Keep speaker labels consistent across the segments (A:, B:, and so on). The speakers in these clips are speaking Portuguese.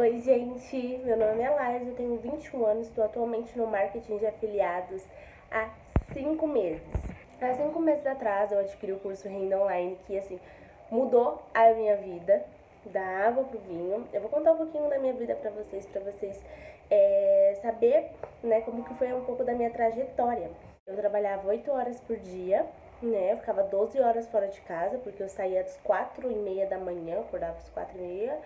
A: Oi, gente, meu nome é Laís, eu tenho 21 anos, estou atualmente no marketing de afiliados há 5 meses. Há 5 meses atrás eu adquiri o curso Renda Online, que assim, mudou a minha vida, da água pro vinho. Eu vou contar um pouquinho da minha vida para vocês, para vocês é, saber, né, como que foi um pouco da minha trajetória. Eu trabalhava 8 horas por dia, né, eu ficava 12 horas fora de casa, porque eu saía às 4 e meia da manhã, acordava às 4 e meia,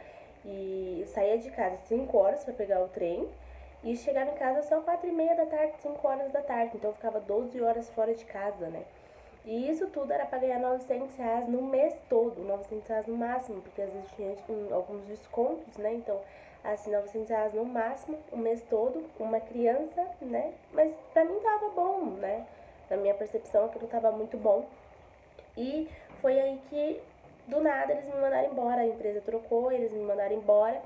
A: e eu saía de casa 5 horas para pegar o trem e chegava em casa só 4 e meia da tarde, 5 horas da tarde. Então eu ficava 12 horas fora de casa, né? E isso tudo era para ganhar 900 reais no mês todo, 900 reais no máximo, porque às vezes tinha alguns descontos, né? Então, assim, 900 reais no máximo, o mês todo, uma criança, né? Mas pra mim tava bom, né? Na minha percepção, aquilo tava muito bom. E foi aí que do nada eles me mandaram embora, a empresa trocou, eles me mandaram embora.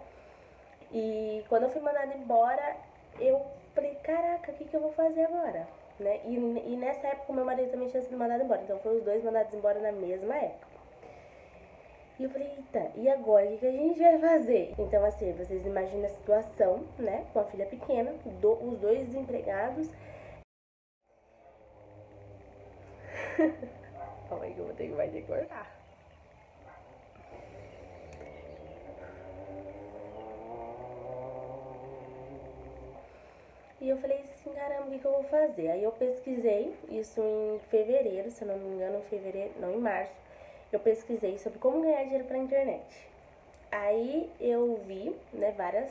A: E quando eu fui mandada embora, eu falei, caraca, o que, que eu vou fazer agora? Né? E, e nessa época meu marido também tinha sido mandado embora, então foram os dois mandados embora na mesma época. E eu falei, eita, e agora? O que, que a gente vai fazer? Então, assim, vocês imaginam a situação, né? Com a filha pequena, do, os dois desempregados. Calma aí que eu vou ter que vai decorar. E eu falei assim, caramba, o que, que eu vou fazer? Aí eu pesquisei, isso em fevereiro, se eu não me engano, em fevereiro, não, em março, eu pesquisei sobre como ganhar dinheiro pela internet. Aí eu vi, né, várias,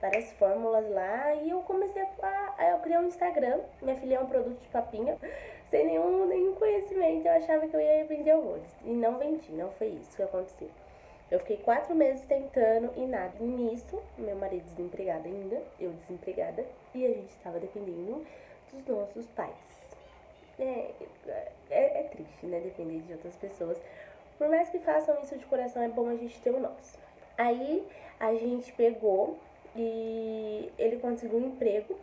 A: várias fórmulas lá e eu comecei a. Aí eu criei um Instagram, minha filha é um produto de papinha, sem nenhum, nenhum conhecimento, eu achava que eu ia vender horrores. E não vendi, não foi isso que aconteceu. Eu fiquei quatro meses tentando e nada. E nisso, meu marido desempregado ainda, eu desempregada, e a gente estava dependendo dos nossos pais. É, é, é, triste, né? Depender de outras pessoas. Por mais que façam isso de coração, é bom a gente ter o nosso. Aí a gente pegou e ele conseguiu um emprego.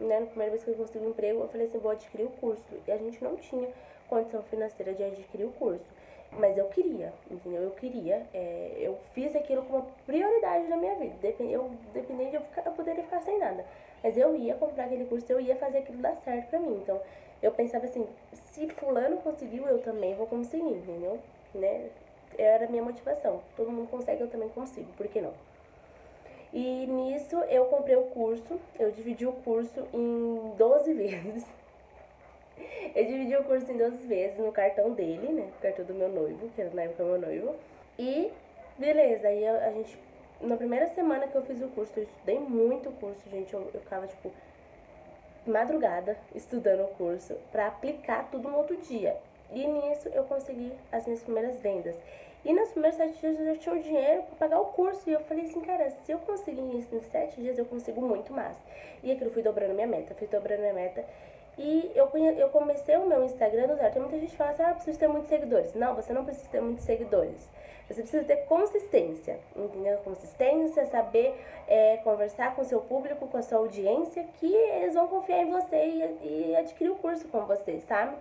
A: Né? Na primeira vez que ele conseguiu um emprego, eu falei assim: vou adquirir o curso. E a gente não tinha condição financeira de adquirir o curso. Mas eu queria, entendeu? Eu queria. É, eu fiz aquilo como prioridade na minha vida. Eu, dependendo de eu, ficar, eu poderia ficar sem nada. Mas eu ia comprar aquele curso, eu ia fazer aquilo dar certo pra mim. Então, eu pensava assim, se fulano conseguiu, eu também vou conseguir, entendeu? Né? Era a minha motivação. Todo mundo consegue, eu também consigo. Por que não? E nisso eu comprei o curso, eu dividi o curso em 12 vezes. Eu dividi o curso em 12 vezes no cartão dele, né? Cartão do meu noivo, que era na época meu noivo. E beleza, aí a, a gente. Na primeira semana que eu fiz o curso, eu estudei muito o curso, gente. Eu, eu ficava, tipo, madrugada estudando o curso para aplicar tudo no outro dia. E nisso eu consegui as minhas primeiras vendas. E nos primeiros sete dias eu já tinha o dinheiro para pagar o curso. E eu falei assim, cara, se eu conseguir isso em sete dias, eu consigo muito mais. E aquilo fui dobrando minha meta, fui dobrando minha meta. E eu, eu comecei o meu Instagram do zero. Tem muita gente que fala assim, ah, preciso ter muitos seguidores. Não, você não precisa ter muitos seguidores. Você precisa ter consistência, entendeu? Consistência, saber é, conversar com o seu público, com a sua audiência, que eles vão confiar em você e, e adquirir o curso com você, sabe?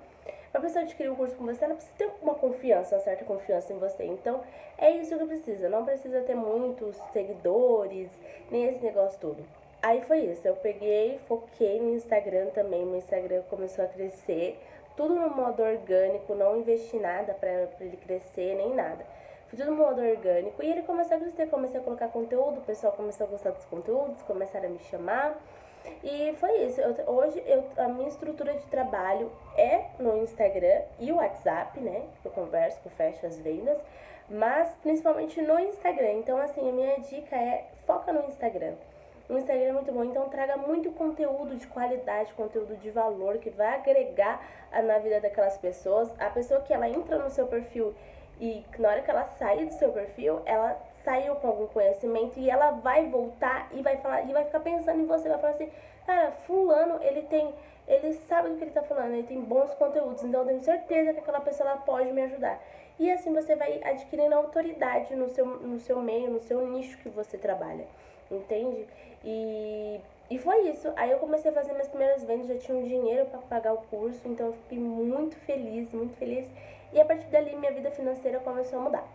A: Pra pessoa adquirir o curso com você, ela precisa ter uma confiança, uma certa confiança em você. Então, é isso que precisa. Não precisa ter muitos seguidores, nem esse negócio todo. Aí foi isso, eu peguei, foquei no Instagram também, meu Instagram começou a crescer, tudo no modo orgânico, não investi nada pra, ele crescer, nem nada. Foi tudo no modo orgânico e ele começou a crescer, comecei a colocar conteúdo, o pessoal começou a gostar dos conteúdos, começaram a me chamar. E foi isso. Eu, hoje eu, a minha estrutura de trabalho é no Instagram e o WhatsApp, né? Eu converso, eu fecho as vendas, mas principalmente no Instagram. Então, assim, a minha dica é foca no Instagram. O Instagram é muito bom, então traga muito conteúdo de qualidade, conteúdo de valor que vai agregar na vida daquelas pessoas. A pessoa que ela entra no seu perfil e na hora que ela sair do seu perfil, ela saiu com algum conhecimento e ela vai voltar e vai falar e vai ficar pensando em você, vai falar assim, cara, fulano, ele tem, ele sabe do que ele tá falando, ele tem bons conteúdos, então eu tenho certeza que aquela pessoa ela pode me ajudar. E assim você vai adquirindo autoridade no seu, no seu meio, no seu nicho que você trabalha entende? E, e foi isso. Aí eu comecei a fazer minhas primeiras vendas, já tinha um dinheiro para pagar o curso, então eu fiquei muito feliz, muito feliz. E a partir dali minha vida financeira começou a mudar.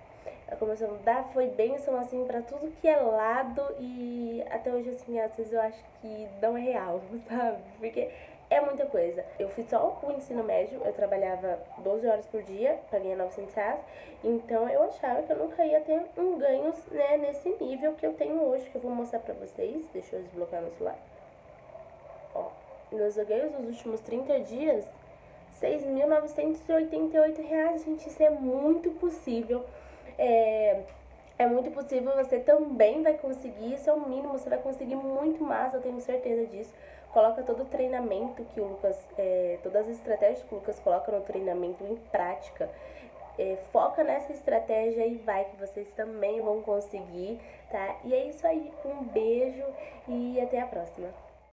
A: Ela começou a mudar, foi bênção assim pra tudo que é lado e até hoje assim, às vezes eu acho que não é real, sabe? Porque é muita coisa. Eu fiz só o ensino médio, eu trabalhava 12 horas por dia pra ganhar 900 reais, então eu achava que eu nunca ia ter um ganho né, nesse nível que eu tenho hoje, que eu vou mostrar pra vocês. Deixa eu desbloquear meu celular. Ó, meus ganhos nos últimos 30 dias, 6.988 reais, gente, isso é muito possível. É, é muito possível, você também vai conseguir, isso é o mínimo, você vai conseguir muito mais, eu tenho certeza disso coloca todo o treinamento que o Lucas, é, todas as estratégias que o Lucas coloca no treinamento em prática. É, foca nessa estratégia e vai que vocês também vão conseguir, tá? E é isso aí, um beijo e até a próxima.